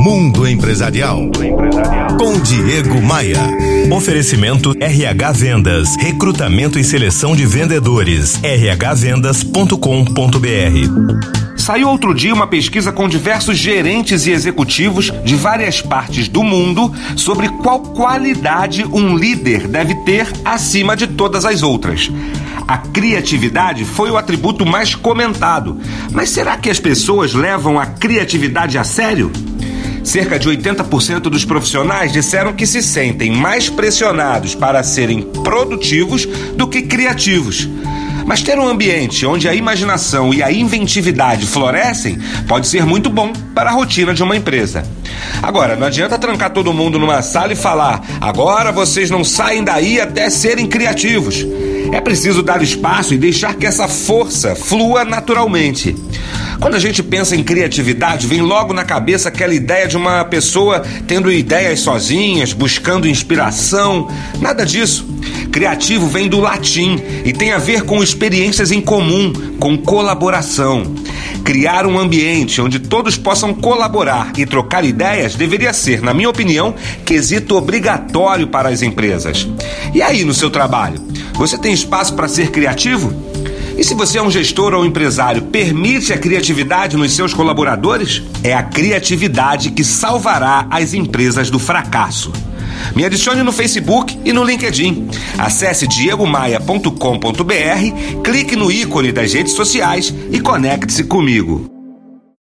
Mundo Empresarial. Com Diego Maia. Oferecimento RH Vendas. Recrutamento e seleção de vendedores. rhvendas.com.br. Saiu outro dia uma pesquisa com diversos gerentes e executivos de várias partes do mundo sobre qual qualidade um líder deve ter acima de todas as outras. A criatividade foi o atributo mais comentado. Mas será que as pessoas levam a criatividade a sério? Cerca de 80% dos profissionais disseram que se sentem mais pressionados para serem produtivos do que criativos. Mas ter um ambiente onde a imaginação e a inventividade florescem pode ser muito bom para a rotina de uma empresa. Agora, não adianta trancar todo mundo numa sala e falar: agora vocês não saem daí até serem criativos. É preciso dar espaço e deixar que essa força flua naturalmente. Quando a gente pensa em criatividade, vem logo na cabeça aquela ideia de uma pessoa tendo ideias sozinhas, buscando inspiração. Nada disso. Criativo vem do latim e tem a ver com experiências em comum, com colaboração. Criar um ambiente onde todos possam colaborar e trocar ideias deveria ser, na minha opinião, quesito obrigatório para as empresas. E aí, no seu trabalho, você tem espaço para ser criativo? E se você é um gestor ou empresário, permite a criatividade nos seus colaboradores? É a criatividade que salvará as empresas do fracasso. Me adicione no Facebook e no LinkedIn. Acesse diegomaia.com.br, clique no ícone das redes sociais e conecte-se comigo.